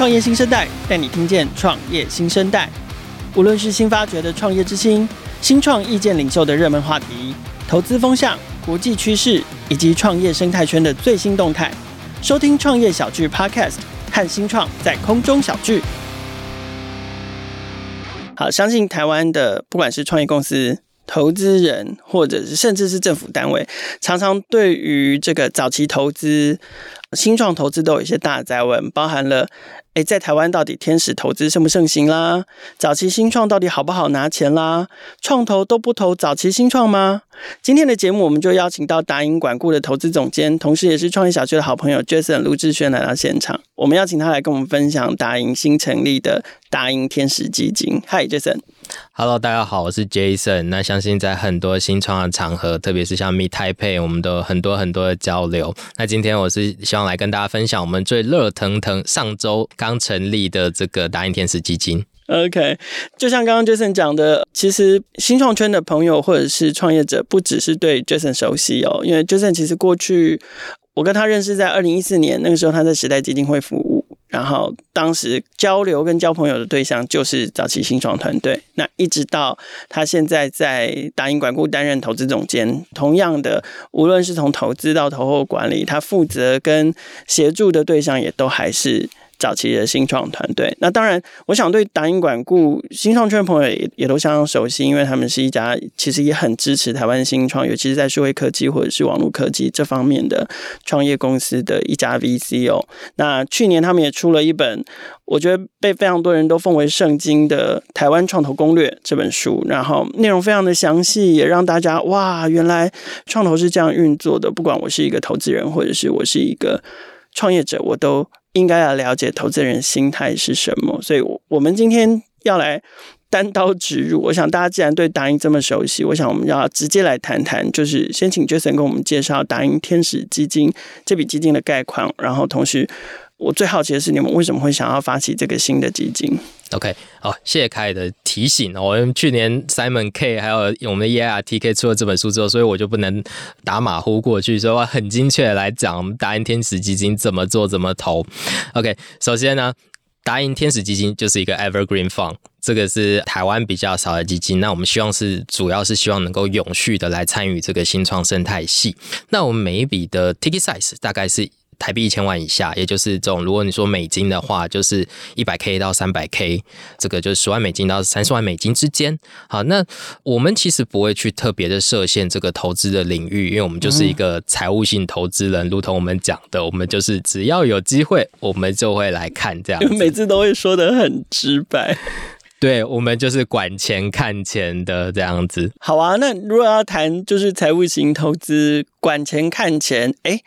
创业新生代带你听见创业新生代。无论是新发掘的创业之星、新创意见领袖的热门话题、投资风向、国际趋势以及创业生态圈的最新动态，收听创业小聚 Podcast，和新创在空中小聚。好，相信台湾的不管是创业公司。投资人，或者是甚至是政府单位，常常对于这个早期投资、新创投资都有一些大在问，包含了。诶，在台湾到底天使投资盛不盛行啦？早期新创到底好不好拿钱啦？创投都不投早期新创吗？今天的节目，我们就邀请到达银管顾的投资总监，同时也是创业小区的好朋友 Jason 卢志轩来到现场。我们邀请他来跟我们分享达银新成立的达银天使基金。Hi，Jason。Hello，大家好，我是 Jason。那相信在很多新创的场合，特别是像 Meetype，我们都有很多很多的交流。那今天我是希望来跟大家分享我们最热腾腾上周刚成立的这个达银天使基金。OK，就像刚刚 Jason 讲的，其实新创圈的朋友或者是创业者，不只是对 Jason 熟悉哦，因为 Jason 其实过去我跟他认识在二零一四年，那个时候他在时代基金会服务。然后当时交流跟交朋友的对象就是早期新创团队，那一直到他现在在大英管顾担任投资总监，同样的，无论是从投资到投后管理，他负责跟协助的对象也都还是。早期的新创团队，那当然，我想对打印管顾新创圈的朋友也也都相当熟悉，因为他们是一家其实也很支持台湾新创，尤其是在数位科技或者是网络科技这方面的创业公司的一家 VC 哦。那去年他们也出了一本，我觉得被非常多人都奉为圣经的《台湾创投攻略》这本书，然后内容非常的详细，也让大家哇，原来创投是这样运作的。不管我是一个投资人，或者是我是一个创业者，我都。应该要了解投资人心态是什么，所以，我我们今天要来单刀直入。我想大家既然对打印这么熟悉，我想我们要直接来谈谈，就是先请 Jason 跟我们介绍打印天使基金这笔基金的概况，然后同时。我最好奇的是，你们为什么会想要发起这个新的基金？OK，好，谢谢凯的提醒。我们去年 Simon K 还有我们的 EIRTK 出了这本书之后，所以我就不能打马虎过去，所以我很精确的来讲，我们达银天使基金怎么做、怎么投。OK，首先呢，达银天使基金就是一个 Evergreen Fund，这个是台湾比较少的基金。那我们希望是主要是希望能够永续的来参与这个新创生态系。那我们每一笔的 Ticket Size 大概是。台币一千万以下，也就是这种。如果你说美金的话，就是一百 K 到三百 K，这个就是十万美金到三十万美金之间。好，那我们其实不会去特别的设限这个投资的领域，因为我们就是一个财务性投资人，如同我们讲的，我们就是只要有机会，我们就会来看这样。每次都会说的很直白，对，我们就是管钱看钱的这样子。好啊，那如果要谈就是财务型投资，管钱看钱，哎。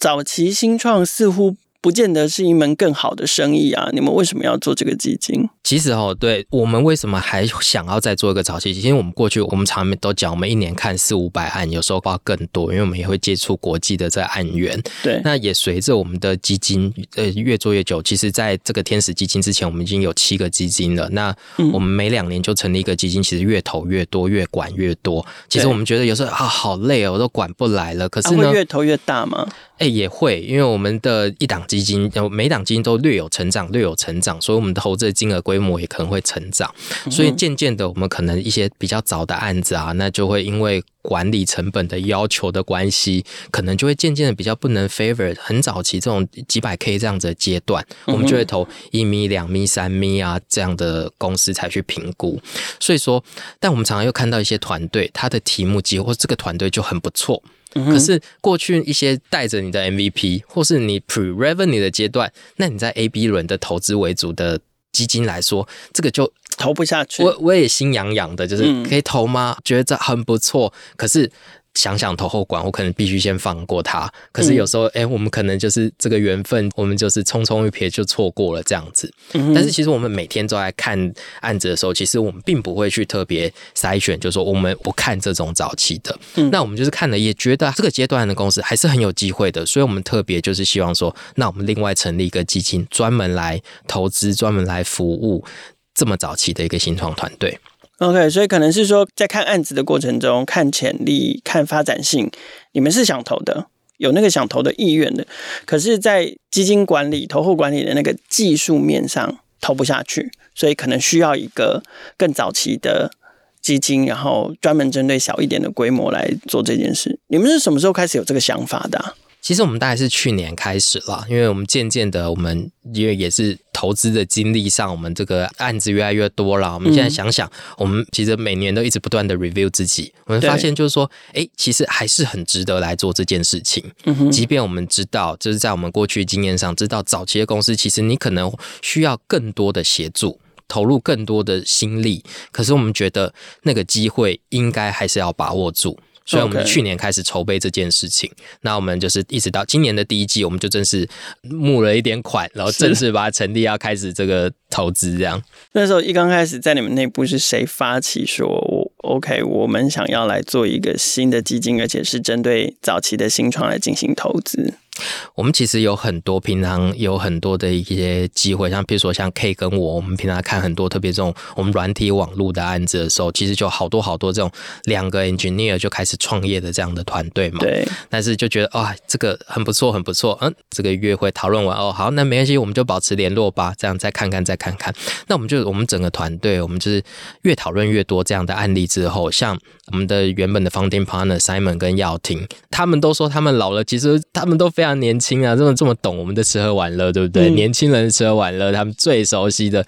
早期新创似乎不见得是一门更好的生意啊！你们为什么要做这个基金？其实哦，对我们为什么还想要再做一个早期？因为我们过去我们常常都讲，我们一年看四五百案，有时候报更多，因为我们也会接触国际的这案源。对，那也随着我们的基金呃越做越久，其实在这个天使基金之前，我们已经有七个基金了。那我们每两年就成立一个基金，其实越投越多，越管越多。其实我们觉得有时候啊，好累哦，我都管不来了。可是呢，会越投越大吗？哎，也会，因为我们的一档基金，每档基金都略有成长，略有成长，所以我们的投资的金额规模也可能会成长。所以渐渐的，我们可能一些比较早的案子啊，那就会因为管理成本的要求的关系，可能就会渐渐的比较不能 favor 很早期这种几百 K 这样子的阶段，我们就会投一米、两米、三米啊这样的公司才去评估。所以说，但我们常常又看到一些团队，他的题目几乎这个团队就很不错。可是过去一些带着你的 MVP 或是你 pre-revenue 的阶段，那你在 A、B 轮的投资为主的基金来说，这个就投不下去。我我也心痒痒的，就是可以投吗？觉得这很不错，可是。想想投后管，我可能必须先放过他。可是有时候，哎、嗯欸，我们可能就是这个缘分，我们就是匆匆一瞥就错过了这样子。嗯、但是其实我们每天都在看案子的时候，其实我们并不会去特别筛选，就是说我们不看这种早期的。嗯、那我们就是看了，也觉得这个阶段的公司还是很有机会的，所以我们特别就是希望说，那我们另外成立一个基金，专门来投资，专门来服务这么早期的一个新创团队。OK，所以可能是说，在看案子的过程中，看潜力、看发展性，你们是想投的，有那个想投的意愿的，可是，在基金管理、投后管理的那个技术面上投不下去，所以可能需要一个更早期的基金，然后专门针对小一点的规模来做这件事。你们是什么时候开始有这个想法的？其实我们大概是去年开始了，因为我们渐渐的，我们因为也是投资的经历上，我们这个案子越来越多了。我们现在想想，我们其实每年都一直不断的 review 自己，我们发现就是说，哎，其实还是很值得来做这件事情。即便我们知道，就是在我们过去经验上知道，早期的公司其实你可能需要更多的协助，投入更多的心力，可是我们觉得那个机会应该还是要把握住。所以，我们去年开始筹备这件事情。那我们就是一直到今年的第一季，我们就正式募了一点款，然后正式把它成立，要开始这个投资。这样，那时候一刚开始，在你们内部是谁发起说我，OK，我们想要来做一个新的基金，而且是针对早期的新创来进行投资？我们其实有很多平常有很多的一些机会，像比如说像 K 跟我，我们平常看很多特别这种我们软体网络的案子的时候，其实就好多好多这种两个 engineer 就开始创业的这样的团队嘛。对。但是就觉得哇，这个很不错，很不错。嗯，这个约会讨论完哦，好，那没关系，我们就保持联络吧。这样再看看，再看看。那我们就我们整个团队，我们就是越讨论越多这样的案例之后，像我们的原本的 founding partner Simon 跟耀廷，他们都说他们老了，其实他们都非常。年轻啊，这么这么懂我们的吃喝玩乐，对不对？嗯、年轻人的吃喝玩乐，他们最熟悉的。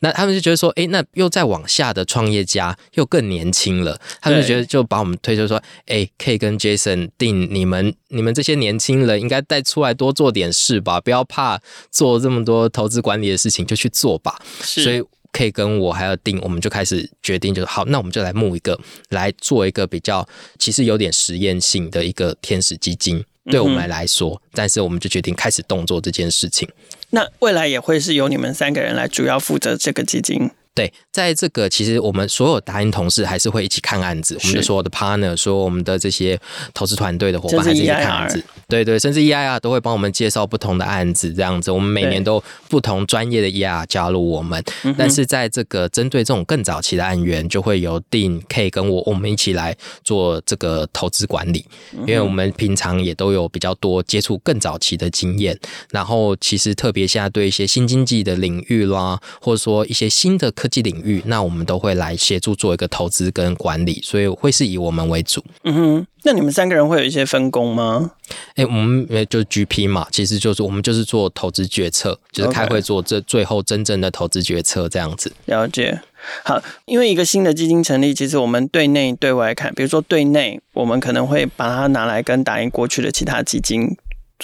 那他们就觉得说，哎，那又再往下的创业家又更年轻了，他们就觉得就把我们推出说，哎，K 跟 Jason 定你们你们这些年轻人应该带出来多做点事吧，不要怕做这么多投资管理的事情，就去做吧。所以 K 跟我还要定，我们就开始决定，就是好，那我们就来募一个来做一个比较，其实有点实验性的一个天使基金。对我们来说，嗯，但是我们就决定开始动作这件事情。那未来也会是由你们三个人来主要负责这个基金。对，在这个其实我们所有达人同事还是会一起看案子，我们的所有的 partner，说我们的这些投资团队的伙伴还是一起看案子，对对，甚至 EIR 都会帮我们介绍不同的案子，这样子，我们每年都不同专业的 EIR 加入我们，但是在这个针对这种更早期的案源，就会由 Dean K 跟我我们一起来做这个投资管理，因为我们平常也都有比较多接触更早期的经验，然后其实特别现在对一些新经济的领域啦，或者说一些新的。科技领域，那我们都会来协助做一个投资跟管理，所以会是以我们为主。嗯哼，那你们三个人会有一些分工吗？哎、欸，我们就是 GP 嘛，其实就是我们就是做投资决策，就是开会做这最后真正的投资决策这样子。了解。好，因为一个新的基金成立，其实我们对内对外看，比如说对内，我们可能会把它拿来跟打印过去的其他基金。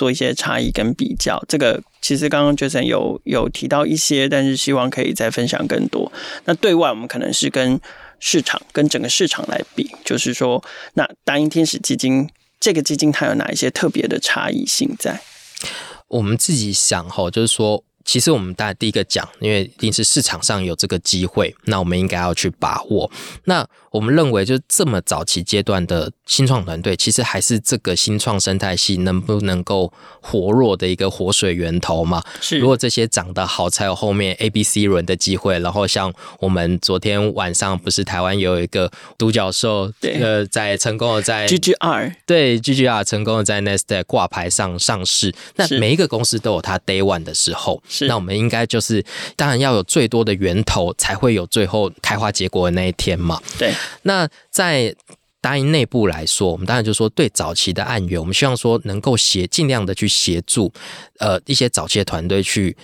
做一些差异跟比较，这个其实刚刚 Jason 有有提到一些，但是希望可以再分享更多。那对外我们可能是跟市场跟整个市场来比，就是说，那大英天使基金这个基金它有哪一些特别的差异性在？我们自己想哈，就是说。其实我们大家第一个讲，因为一定是市场上有这个机会，那我们应该要去把握。那我们认为，就这么早期阶段的新创团队，其实还是这个新创生态系能不能够活络的一个活水源头嘛。是。如果这些长得好，才有后面 A、B、C 轮的机会。然后像我们昨天晚上不是台湾有一个独角兽，呃，在成功的在 GGR 对 GGR 成功的在 Nasdaq 挂牌上上市。那每一个公司都有它 Day One 的时候。那我们应该就是，当然要有最多的源头，才会有最后开花结果的那一天嘛。对。那在答应内部来说，我们当然就说，对早期的案源，我们希望说能够协尽量的去协助，呃，一些早期的团队去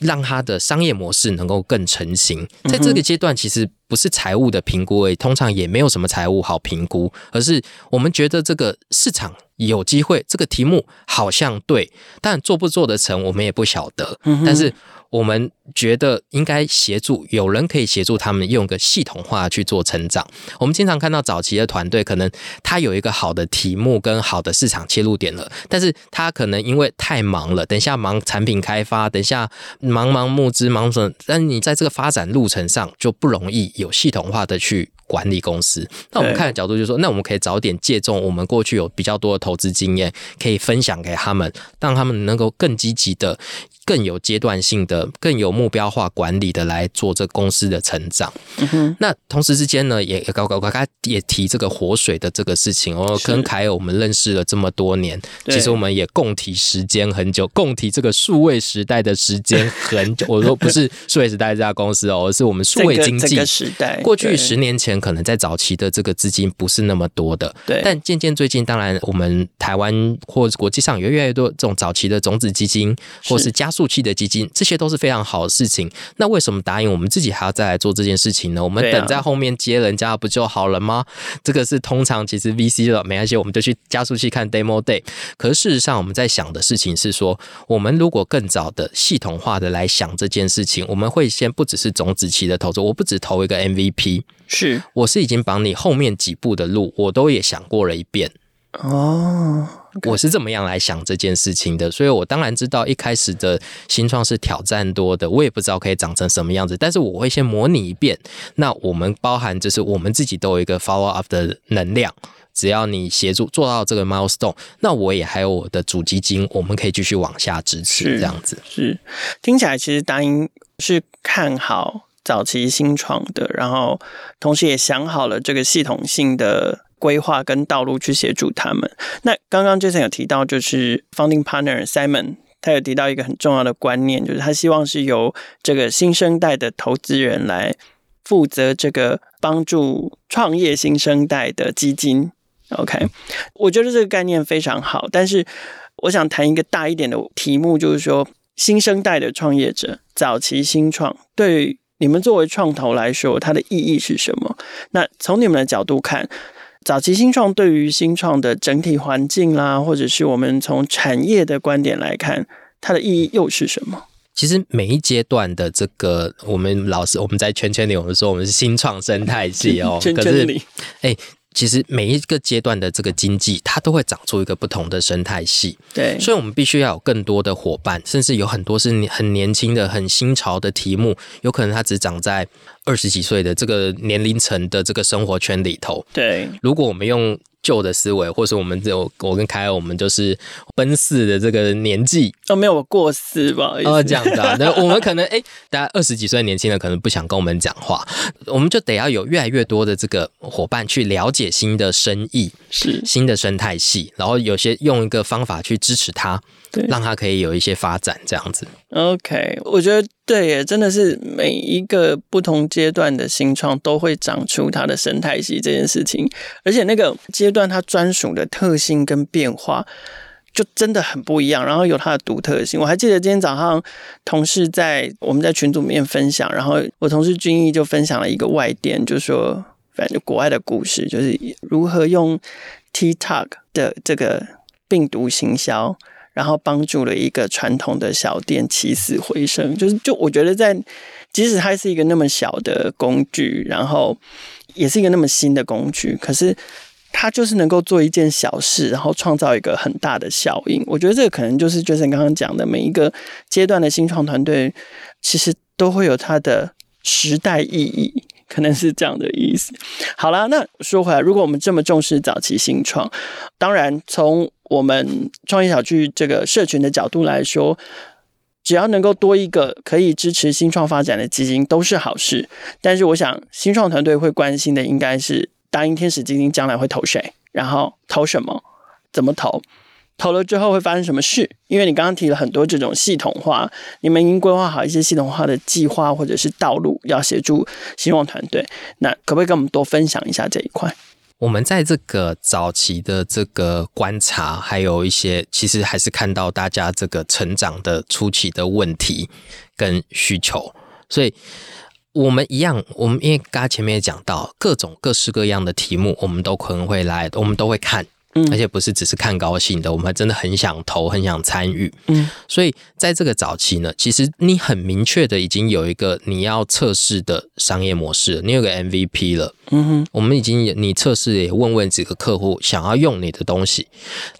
让他的商业模式能够更成型。在这个阶段，其实不是财务的评估而已，通常也没有什么财务好评估，而是我们觉得这个市场。有机会，这个题目好像对，但做不做得成，我们也不晓得。嗯、但是我们觉得应该协助，有人可以协助他们用个系统化去做成长。我们经常看到早期的团队，可能他有一个好的题目跟好的市场切入点了，但是他可能因为太忙了，等一下忙产品开发，等一下忙忙募资忙什么，但你在这个发展路程上就不容易有系统化的去。管理公司，那我们看的角度就是说，那我们可以早点借重我们过去有比较多的投资经验，可以分享给他们，让他们能够更积极的更有阶段性的、更有目标化管理的来做这公司的成长。嗯，那同时之间呢，也搞搞搞，他也提这个活水的这个事情。哦，跟凯尔我们认识了这么多年，其实我们也共提时间很久，共提这个数位时代的时间很久。我说不是数位时代这家公司哦，而是我们数位经济时代。过去十年前，可能在早期的这个资金不是那么多的，对。但渐渐最近，当然我们台湾或国际上有越来越多这种早期的种子基金，或是加速器的基金，这些都是非常好的事情。那为什么答应我们自己还要再来做这件事情呢？我们等在后面接人家不就好了吗？这个是通常其实 VC 的没关系，我们就去加速器看 Demo Day。可是事实上，我们在想的事情是说，我们如果更早的系统化的来想这件事情，我们会先不只是种子期的投资，我不只投一个 MVP，是，我是已经把你后面几步的路我都也想过了一遍。哦。我是怎么样来想这件事情的，所以我当然知道一开始的新创是挑战多的，我也不知道可以长成什么样子，但是我会先模拟一遍。那我们包含就是我们自己都有一个 follow up 的能量，只要你协助做到这个 milestone，那我也还有我的主基金，我们可以继续往下支持这样子。是，是听起来其实达英是看好早期新创的，然后同时也想好了这个系统性的。规划跟道路去协助他们。那刚刚 Jason 有提到，就是 Founding Partner Simon，他有提到一个很重要的观念，就是他希望是由这个新生代的投资人来负责这个帮助创业新生代的基金。OK，我觉得这个概念非常好。但是我想谈一个大一点的题目，就是说新生代的创业者，早期新创对你们作为创投来说，它的意义是什么？那从你们的角度看。早期新创对于新创的整体环境啦，或者是我们从产业的观点来看，它的意义又是什么？其实每一阶段的这个，我们老师我们在圈圈里，我们说我们是新创生态系哦，圈圈里，哎、欸。其实每一个阶段的这个经济，它都会长出一个不同的生态系。对，所以我们必须要有更多的伙伴，甚至有很多是很年轻的、很新潮的题目，有可能它只长在二十几岁的这个年龄层的这个生活圈里头。对，如果我们用。旧的思维，或是我们有我跟凯尔，我们就是奔四的这个年纪哦，没有过四吧？哦，这样子啊，那我们可能哎，大家二十几岁年轻人可能不想跟我们讲话，我们就得要有越来越多的这个伙伴去了解新的生意，是新的生态系，然后有些用一个方法去支持他，对，让他可以有一些发展，这样子。OK，我觉得。对耶，真的是每一个不同阶段的新创都会长出它的生态系这件事情，而且那个阶段它专属的特性跟变化就真的很不一样，然后有它的独特性。我还记得今天早上同事在我们在群组里面分享，然后我同事君毅就分享了一个外电，就说反正国外的故事，就是如何用 TikTok 的这个病毒行销。然后帮助了一个传统的小店起死回生，就是就我觉得在即使它是一个那么小的工具，然后也是一个那么新的工具，可是它就是能够做一件小事，然后创造一个很大的效应。我觉得这个可能就是 Jason 刚刚讲的，每一个阶段的新创团队其实都会有它的时代意义，可能是这样的意思。好啦，那说回来，如果我们这么重视早期新创，当然从我们创业小聚这个社群的角度来说，只要能够多一个可以支持新创发展的基金，都是好事。但是，我想新创团队会关心的应该是大英天使基金将来会投谁，然后投什么，怎么投，投了之后会发生什么事？因为你刚刚提了很多这种系统化，你们已经规划好一些系统化的计划或者是道路，要协助新创团队。那可不可以跟我们多分享一下这一块？我们在这个早期的这个观察，还有一些其实还是看到大家这个成长的初期的问题跟需求，所以我们一样，我们因为刚才前面也讲到各种各式各样的题目，我们都可能会来，我们都会看。而且不是只是看高兴的，我们真的很想投，很想参与。嗯，所以在这个早期呢，其实你很明确的已经有一个你要测试的商业模式了，你有个 MVP 了。嗯哼，我们已经你测试也问问几个客户想要用你的东西，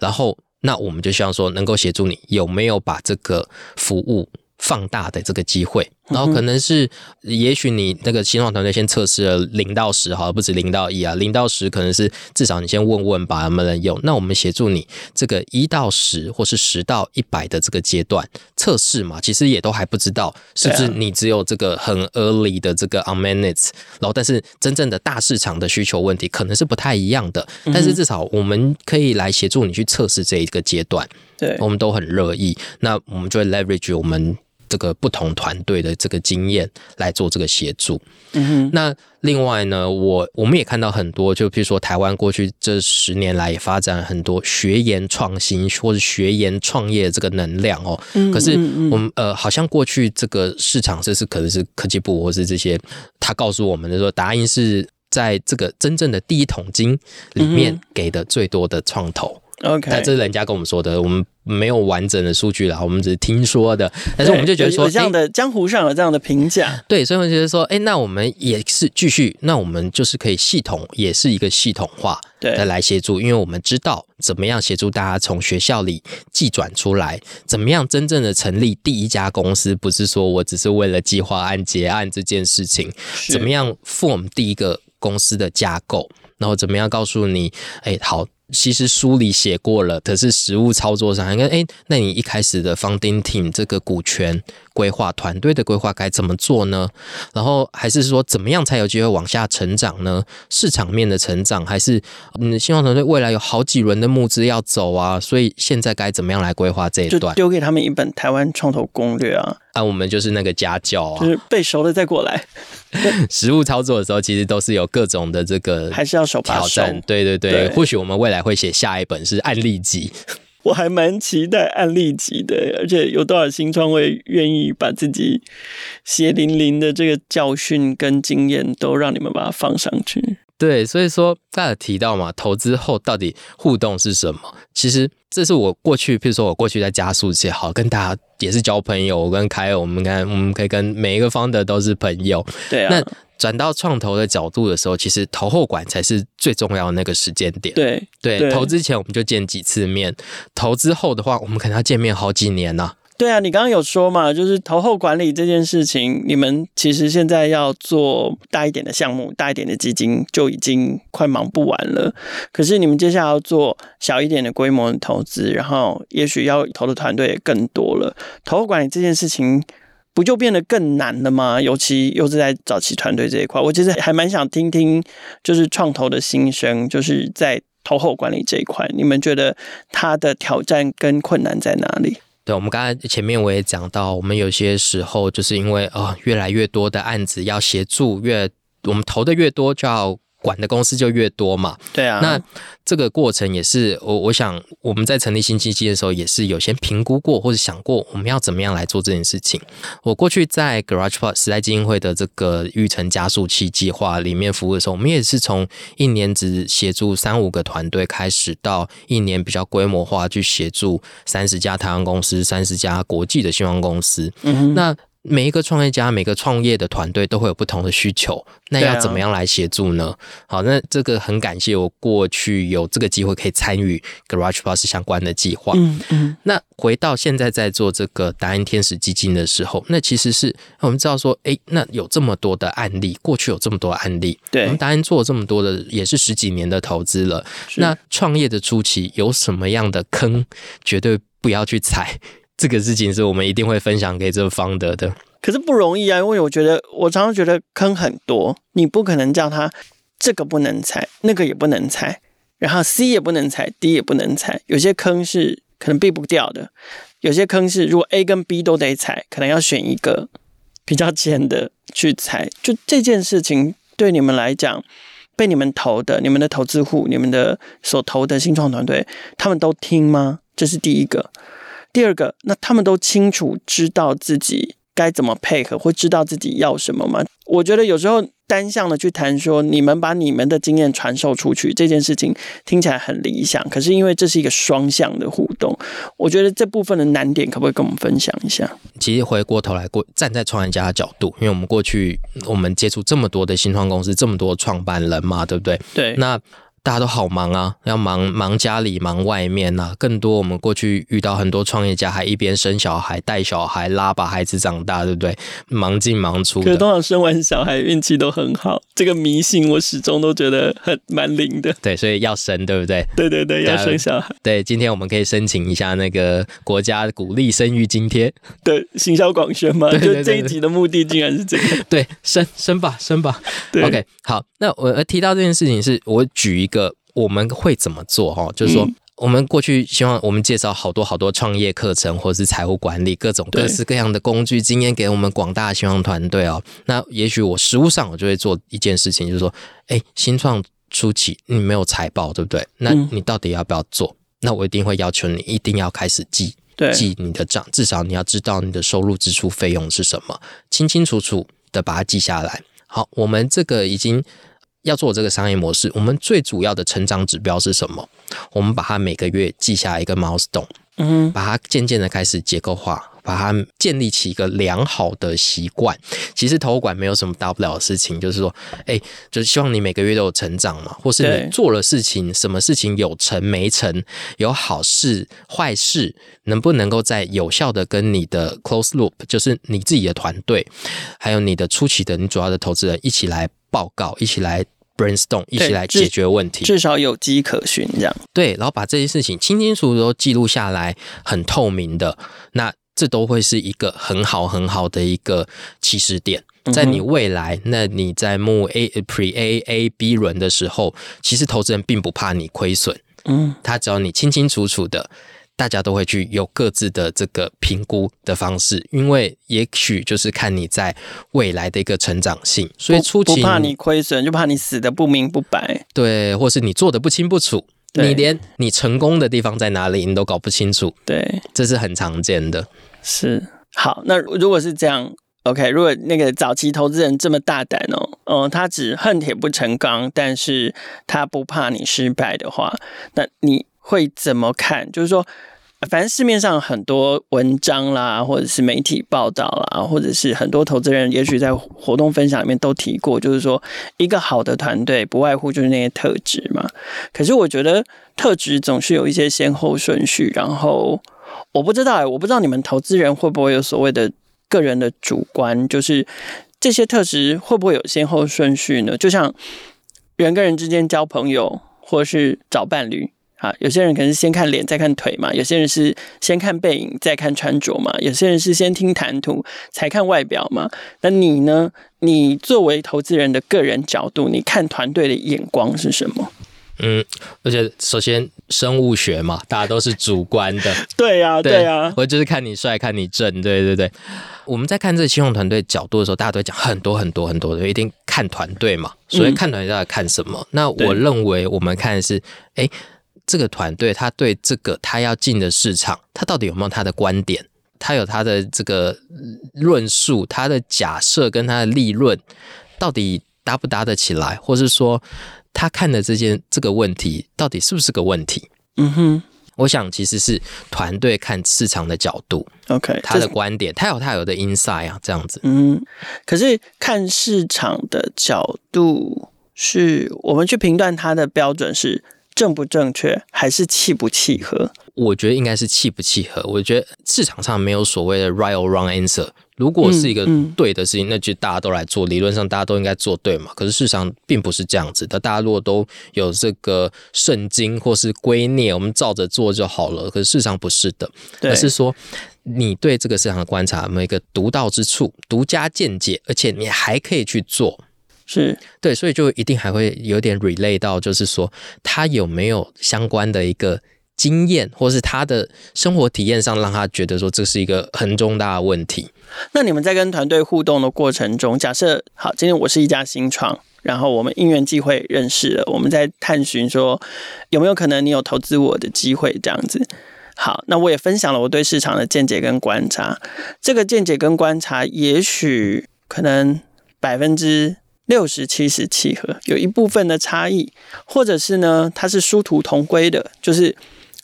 然后那我们就希望说能够协助你有没有把这个服务放大的这个机会。然后可能是，也许你那个新创团队先测试了零到十，好，不止零到一啊，零到十可能是至少你先问问吧，能不能用？那我们协助你这个一到十或是十到一百的这个阶段测试嘛，其实也都还不知道是不是你只有这个很 early 的这个 on minutes，然后但是真正的大市场的需求问题可能是不太一样的，但是至少我们可以来协助你去测试这一个阶段，对，我们都很乐意。那我们就会 leverage 我们。这个不同团队的这个经验来做这个协助。嗯哼。那另外呢，我我们也看到很多，就比如说台湾过去这十年来也发展很多学研创新或者学研创业这个能量哦。嗯。可是我们呃，好像过去这个市场，这是可能是科技部或是这些，他告诉我们的说，达音是在这个真正的第一桶金里面给的最多的创投。OK，但这是人家跟我们说的，我们没有完整的数据啦，我们只是听说的。但是我们就觉得说，这样的江湖上有这样的评价，对，所以我觉得说，哎，那我们也是继续，那我们就是可以系统，也是一个系统化的来协助，因为我们知道怎么样协助大家从学校里寄转出来，怎么样真正的成立第一家公司，不是说我只是为了计划案结案这件事情，怎么样 form 第一个公司的架构，然后怎么样告诉你，哎，好。其实书里写过了，可是实物操作上，应该哎，那你一开始的 founding team 这个股权规划、团队的规划该怎么做呢？然后还是说怎么样才有机会往下成长呢？市场面的成长，还是嗯，新创团队未来有好几轮的募资要走啊？所以现在该怎么样来规划这一段？丢给他们一本台湾创投攻略啊！啊，我们就是那个家教啊，就是背熟了再过来。实物操作的时候，其实都是有各种的这个还是要手把手。对对对，对或许我们未来会写下一本是案例集，我还蛮期待案例集的，而且有多少新创会愿意把自己血淋淋的这个教训跟经验都让你们把它放上去。对，所以说刚才提到嘛，投资后到底互动是什么？其实这是我过去，譬如说我过去在加速器，好跟大家也是交朋友，我跟凯尔，我们看我们可以跟每一个 founder 都是朋友。对啊。那转到创投的角度的时候，其实投后管才是最重要的那个时间点。对对，投资前我们就见几次面，投资后的话，我们可能要见面好几年呢、啊。对啊，你刚刚有说嘛，就是投后管理这件事情，你们其实现在要做大一点的项目、大一点的基金，就已经快忙不完了。可是你们接下来要做小一点的规模的投资，然后也许要投的团队也更多了。投后管理这件事情，不就变得更难了吗？尤其又是在早期团队这一块，我其实还蛮想听听，就是创投的心声，就是在投后管理这一块，你们觉得它的挑战跟困难在哪里？对，我们刚才前面我也讲到，我们有些时候就是因为哦，越来越多的案子要协助，越我们投的越多，就要。管的公司就越多嘛，对啊。那这个过程也是我我想我们在成立新基金的时候，也是有先评估过或者想过我们要怎么样来做这件事情。我过去在 GaragePod 时代基金会的这个育成加速器计划里面服务的时候，我们也是从一年只协助三五个团队开始，到一年比较规模化去协助三十家台湾公司、三十家国际的新创公司。嗯哼，那。每一个创业家、每个创业的团队都会有不同的需求，那要怎么样来协助呢？好，那这个很感谢我过去有这个机会可以参与 GarageBoss 相关的计划。嗯嗯。那回到现在在做这个达音天使基金的时候，那其实是我们知道说，哎，那有这么多的案例，过去有这么多案例，对，我们达音做了这么多的，也是十几年的投资了。那创业的初期有什么样的坑，绝对不要去踩。这个事情是我们一定会分享给这个 founder 的，可是不容易啊，因为我觉得我常常觉得坑很多，你不可能叫他这个不能踩，那个也不能踩，然后 C 也不能踩，D 也不能踩，有些坑是可能避不掉的，有些坑是如果 A 跟 B 都得踩，可能要选一个比较浅的去踩。就这件事情对你们来讲，被你们投的、你们的投资户、你们的所投的新创团队，他们都听吗？这是第一个。第二个，那他们都清楚知道自己该怎么配合，或知道自己要什么吗？我觉得有时候单向的去谈说，你们把你们的经验传授出去这件事情听起来很理想，可是因为这是一个双向的互动，我觉得这部分的难点可不可以跟我们分享一下？其实回过头来过站在创业家的角度，因为我们过去我们接触这么多的新创公司，这么多创办人嘛，对不对？对，那。大家都好忙啊，要忙忙家里，忙外面呐、啊。更多我们过去遇到很多创业家，还一边生小孩、带小孩、拉把孩子长大，对不对？忙进忙出。可是通常生完小孩运气都很好，这个迷信我始终都觉得很蛮灵的。对，所以要生，对不对？对对对，要生小孩。对，今天我们可以申请一下那个国家鼓励生育津贴。对，行销广宣嘛，就这一集的目的竟然是这个。对，生生吧，生吧。对，OK，好。那我提到这件事情，是我举一个。个我们会怎么做哈？就是说，我们过去希望我们介绍好多好多创业课程，或者是财务管理各种各式各样的工具经验给我们广大的新创团队哦。那也许我实务上我就会做一件事情，就是说，哎，新创初期你没有财报，对不对？那你到底要不要做？那我一定会要求你一定要开始记，记你的账，至少你要知道你的收入、支出、费用是什么，清清楚楚的把它记下来。好，我们这个已经。要做这个商业模式，我们最主要的成长指标是什么？我们把它每个月记下一个 milestone，嗯，把它渐渐的开始结构化，把它建立起一个良好的习惯。其实投管没有什么大不了的事情，就是说，哎，就是希望你每个月都有成长嘛，或是你做了事情，什么事情有成没成，有好事坏事，能不能够在有效的跟你的 close loop，就是你自己的团队，还有你的初期的你主要的投资人一起来报告，一起来。Brainstorm 一起来解决问题，至少有迹可循，这样。对，然后把这些事情清清楚楚都记录下来，很透明的，那这都会是一个很好很好的一个起始点，在你未来，那你在募 A Pre A A B 轮的时候，其实投资人并不怕你亏损，嗯，他只要你清清楚楚的。大家都会去有各自的这个评估的方式，因为也许就是看你在未来的一个成长性，所以初期不怕你亏损，就怕你死的不明不白，对，或是你做的不清不楚，你连你成功的地方在哪里你都搞不清楚，对，这是很常见的。是，好，那如果是这样，OK，如果那个早期投资人这么大胆哦，嗯，他只恨铁不成钢，但是他不怕你失败的话，那你。会怎么看？就是说，反正市面上很多文章啦，或者是媒体报道啦，或者是很多投资人，也许在活动分享里面都提过，就是说，一个好的团队不外乎就是那些特质嘛。可是我觉得特质总是有一些先后顺序，然后我不知道欸，我不知道你们投资人会不会有所谓的个人的主观，就是这些特质会不会有先后顺序呢？就像人跟人之间交朋友，或是找伴侣。啊，有些人可能是先看脸再看腿嘛，有些人是先看背影再看穿着嘛，有些人是先听谈吐才看外表嘛。那你呢？你作为投资人的个人角度，你看团队的眼光是什么？嗯，而且首先生物学嘛，大家都是主观的。对呀、啊，对呀、啊，我就是看你帅，看你正，对对对。我们在看这个新创团队角度的时候，大家都会讲很多很多很多的，一定看团队嘛。所以看团队要看什么？嗯、那我认为我们看的是，哎。这个团队，他对这个他要进的市场，他到底有没有他的观点？他有他的这个论述，他的假设跟他的利润到底搭不搭得起来？或是说，他看的这件这个问题到底是不是个问题？嗯哼，我想其实是团队看市场的角度，OK，他的观点，他有他有的 insight 啊，这样子。嗯，可是看市场的角度，是我们去评断他的标准是。正不正确，还是契不契合？我觉得应该是契不契合。我觉得市场上没有所谓的 right or wrong answer。如果是一个对的事情，嗯嗯、那就大家都来做，理论上大家都应该做对嘛。可是市场并不是这样子的。大家如果都有这个圣经或是圭臬，我们照着做就好了。可是市场不是的，对而是说你对这个市场的观察有没有一个独到之处、独家见解，而且你还可以去做。是对，所以就一定还会有点 relate 到，就是说他有没有相关的一个经验，或是他的生活体验上，让他觉得说这是一个很重大的问题。那你们在跟团队互动的过程中，假设好，今天我是一家新创，然后我们因缘际会认识了，我们在探寻说有没有可能你有投资我的机会这样子。好，那我也分享了我对市场的见解跟观察，这个见解跟观察，也许可能百分之。六十七十七合，有一部分的差异，或者是呢，它是殊途同归的，就是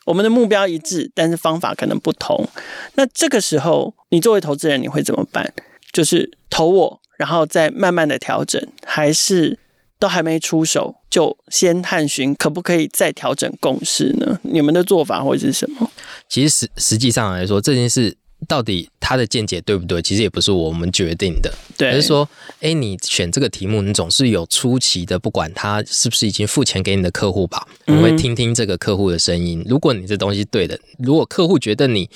我们的目标一致，但是方法可能不同。那这个时候，你作为投资人，你会怎么办？就是投我，然后再慢慢的调整，还是都还没出手，就先探寻可不可以再调整共识呢？你们的做法会是什么？其实实实际上来说，这件事。到底他的见解对不对？其实也不是我们决定的，对，而是说，哎，你选这个题目，你总是有出奇的，不管他是不是已经付钱给你的客户吧，我们会听听这个客户的声音。如果你这东西对的，如果客户觉得你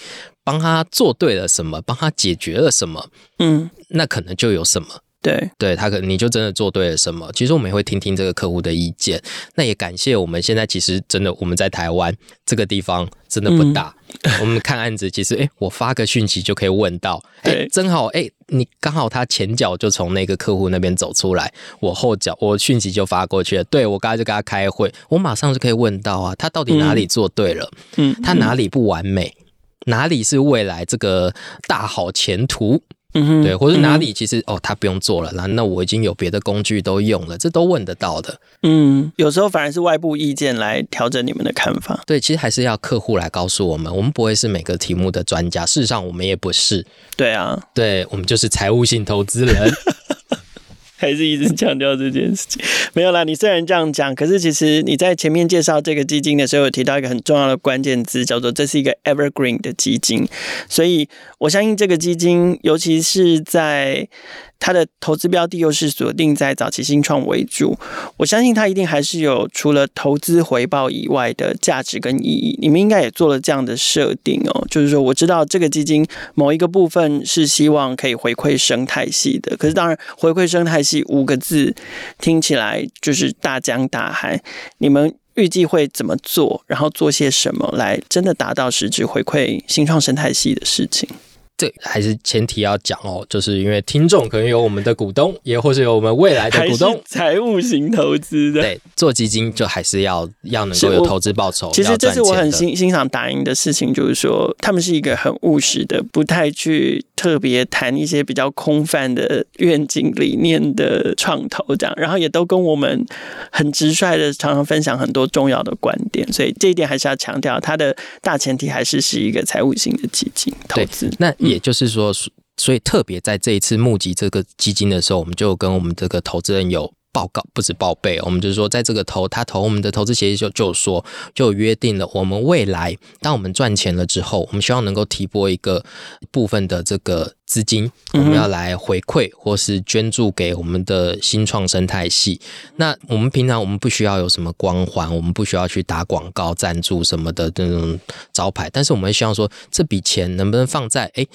帮他做对了什么，帮他解决了什么，嗯，那可能就有什么。对，对他可能你就真的做对了什么？其实我们也会听听这个客户的意见。那也感谢我们现在其实真的我们在台湾这个地方真的不大。嗯、我们看案子，其实哎，我发个讯息就可以问到，哎，正好哎，你刚好他前脚就从那个客户那边走出来，我后脚我讯息就发过去了。对，我刚才就跟他开会，我马上就可以问到啊，他到底哪里做对了？嗯，他哪里不完美？嗯、哪里是未来这个大好前途？嗯哼，对，或者哪里其实、嗯、哦，他不用做了，那那我已经有别的工具都用了，这都问得到的。嗯，有时候反而是外部意见来调整你们的看法。对，其实还是要客户来告诉我们，我们不会是每个题目的专家，事实上我们也不是。对啊，对，我们就是财务性投资人。还是一直强调这件事情，没有啦。你虽然这样讲，可是其实你在前面介绍这个基金的时候，有提到一个很重要的关键字，叫做这是一个 evergreen 的基金。所以我相信这个基金，尤其是在它的投资标的又是锁定在早期新创为主，我相信它一定还是有除了投资回报以外的价值跟意义。你们应该也做了这样的设定哦，就是说我知道这个基金某一个部分是希望可以回馈生态系的，可是当然回馈生态系五个字听起来就是大江大海。你们预计会怎么做，然后做些什么来真的达到实质回馈新创生态系的事情？这还是前提要讲哦，就是因为听众可能有我们的股东，也或是有我们未来的股东，财务型投资的。对，做基金就还是要要能够有投资报酬。其实这是我很欣欣赏达盈的事情，就是说他们是一个很务实的，不太去特别谈一些比较空泛的愿景理念的创投这样，然后也都跟我们很直率的常常分享很多重要的观点，所以这一点还是要强调，它的大前提还是是一个财务型的基金投资。那。也就是说，所以特别在这一次募集这个基金的时候，我们就跟我们这个投资人有报告，不止报备，我们就是说，在这个投他投我们的投资协议就就说就约定了，我们未来当我们赚钱了之后，我们希望能够提拨一个部分的这个资金，我们要来回馈或是捐助给我们的新创生态系。那我们平常我们不需要有什么光环，我们不需要去打广告赞助什么的那种招牌，但是我们希望说，这笔钱能不能放在诶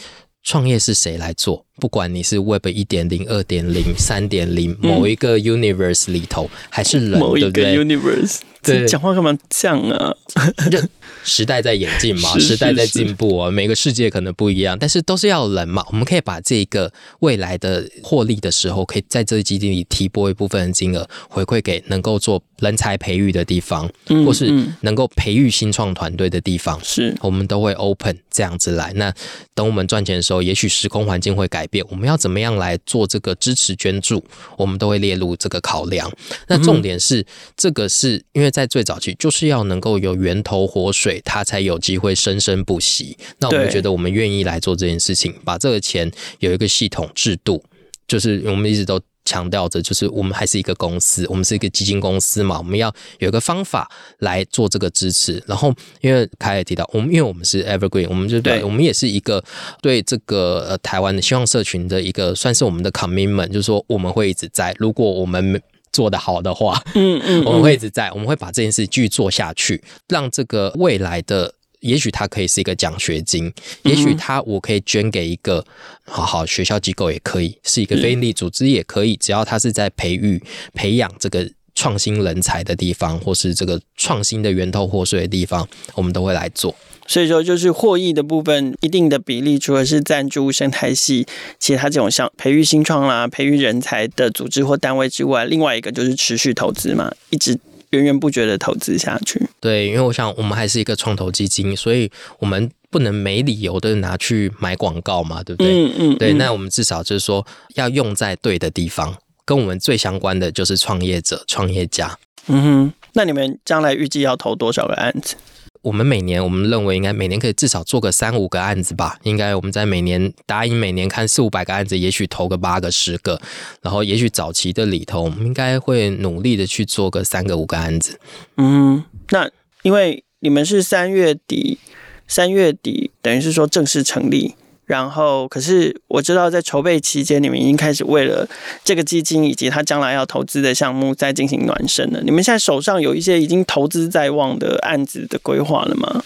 创业是谁来做？不管你是 Web 一点零、二点零、三点零，某一个 Universe 里头，还是人，某一个？Universe，对，讲话干嘛这样啊？时代在演进嘛，时代在进步啊，每个世界可能不一样，但是都是要人嘛。我们可以把这个未来的获利的时候，可以在这个基金里提拨一部分的金额回馈给能够做人才培育的地方，或是能够培育新创团队的地方。是，我们都会 open 这样子来。那等我们赚钱的时候，也许时空环境会改变，我们要怎么样来做这个支持捐助，我们都会列入这个考量。那重点是，这个是因为在最早期就是要能够有源头活水。他才有机会生生不息。那我们觉得我们愿意来做这件事情，把这个钱有一个系统制度，就是我们一直都强调着，就是我们还是一个公司，我们是一个基金公司嘛，我们要有一个方法来做这个支持。然后，因为凯也提到，我们因为我们是 Evergreen，我们就对，我们也是一个对这个呃台湾的希望社群的一个算是我们的 commitment，就是说我们会一直在，如果我们。做得好的话，嗯嗯，我们会一直在，我们会把这件事继续做下去，让这个未来的，也许它可以是一个奖学金，也许它我可以捐给一个好好学校机构，也可以是一个非营利组织，也可以，只要它是在培育、培养这个创新人才的地方，或是这个创新的源头活水的地方，我们都会来做。所以说，就是获益的部分，一定的比例，除了是赞助生态系，其他这种像培育新创啦、培育人才的组织或单位之外，另外一个就是持续投资嘛，一直源源不绝的投资下去。对，因为我想我们还是一个创投基金，所以我们不能没理由的拿去买广告嘛，对不对？嗯嗯。对，那我们至少就是说要用在对的地方，跟我们最相关的就是创业者、创业家。嗯哼，那你们将来预计要投多少个案子？我们每年我们认为应该每年可以至少做个三五个案子吧。应该我们在每年答应每年看四五百个案子，也许投个八个十个，然后也许早期的里头，我们应该会努力的去做个三个五个案子。嗯，那因为你们是三月底，三月底等于是说正式成立。然后，可是我知道，在筹备期间，你们已经开始为了这个基金以及他将来要投资的项目在进行暖身了。你们现在手上有一些已经投资在望的案子的规划了吗？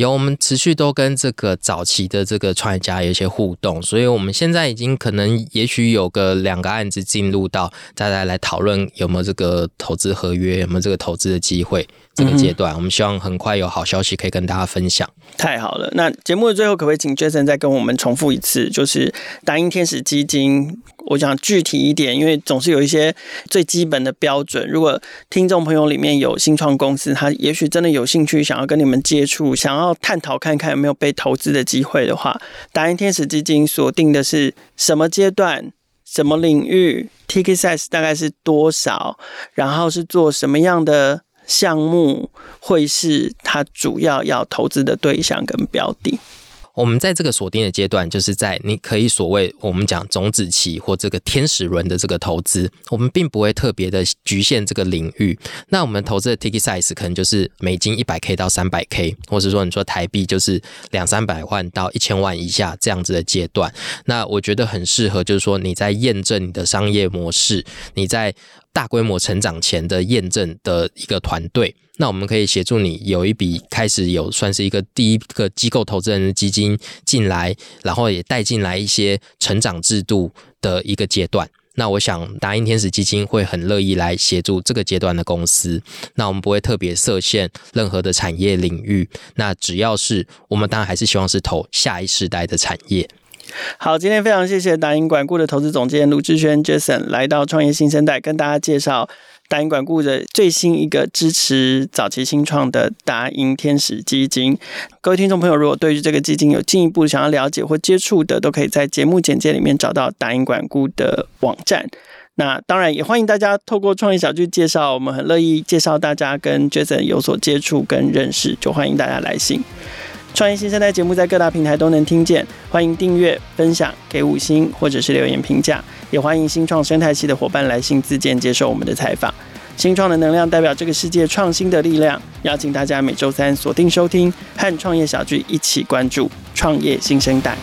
有，我们持续都跟这个早期的这个创业家有一些互动，所以我们现在已经可能也许有个两个案子进入到大家来讨论有没有这个投资合约，有没有这个投资的机会。这个阶段，我们希望很快有好消息可以跟大家分享。太好了，那节目的最后，可不可以请 Jason 再跟我们重复一次？就是达英天使基金，我想具体一点，因为总是有一些最基本的标准。如果听众朋友里面有新创公司，他也许真的有兴趣想要跟你们接触，想要探讨看看有没有被投资的机会的话，达英天使基金锁定的是什么阶段、什么领域，Ticket Size 大概是多少，然后是做什么样的？项目会是他主要要投资的对象跟标的。我们在这个锁定的阶段，就是在你可以所谓我们讲种子期或这个天使轮的这个投资，我们并不会特别的局限这个领域。那我们投资的 ticket size 可能就是美金一百 K 到三百 K，或者说你说台币就是两三百万到一千万以下这样子的阶段。那我觉得很适合，就是说你在验证你的商业模式，你在大规模成长前的验证的一个团队。那我们可以协助你有一笔开始有算是一个第一个机构投资人的基金进来，然后也带进来一些成长制度的一个阶段。那我想达英天使基金会很乐意来协助这个阶段的公司。那我们不会特别设限任何的产业领域。那只要是我们当然还是希望是投下一世代的产业。好，今天非常谢谢达英管顾的投资总监卢智轩 Jason 来到创业新生代跟大家介绍。达英管顾的最新一个支持早期新创的达英天使基金，各位听众朋友，如果对于这个基金有进一步想要了解或接触的，都可以在节目简介里面找到达英管顾的网站。那当然也欢迎大家透过创业小聚介绍，我们很乐意介绍大家跟 Jason 有所接触跟认识，就欢迎大家来信。创业新生代节目在各大平台都能听见，欢迎订阅、分享、给五星或者是留言评价，也欢迎新创生态系的伙伴来信自荐接受我们的采访。新创的能量代表这个世界创新的力量，邀请大家每周三锁定收听，和创业小聚一起关注创业新生代。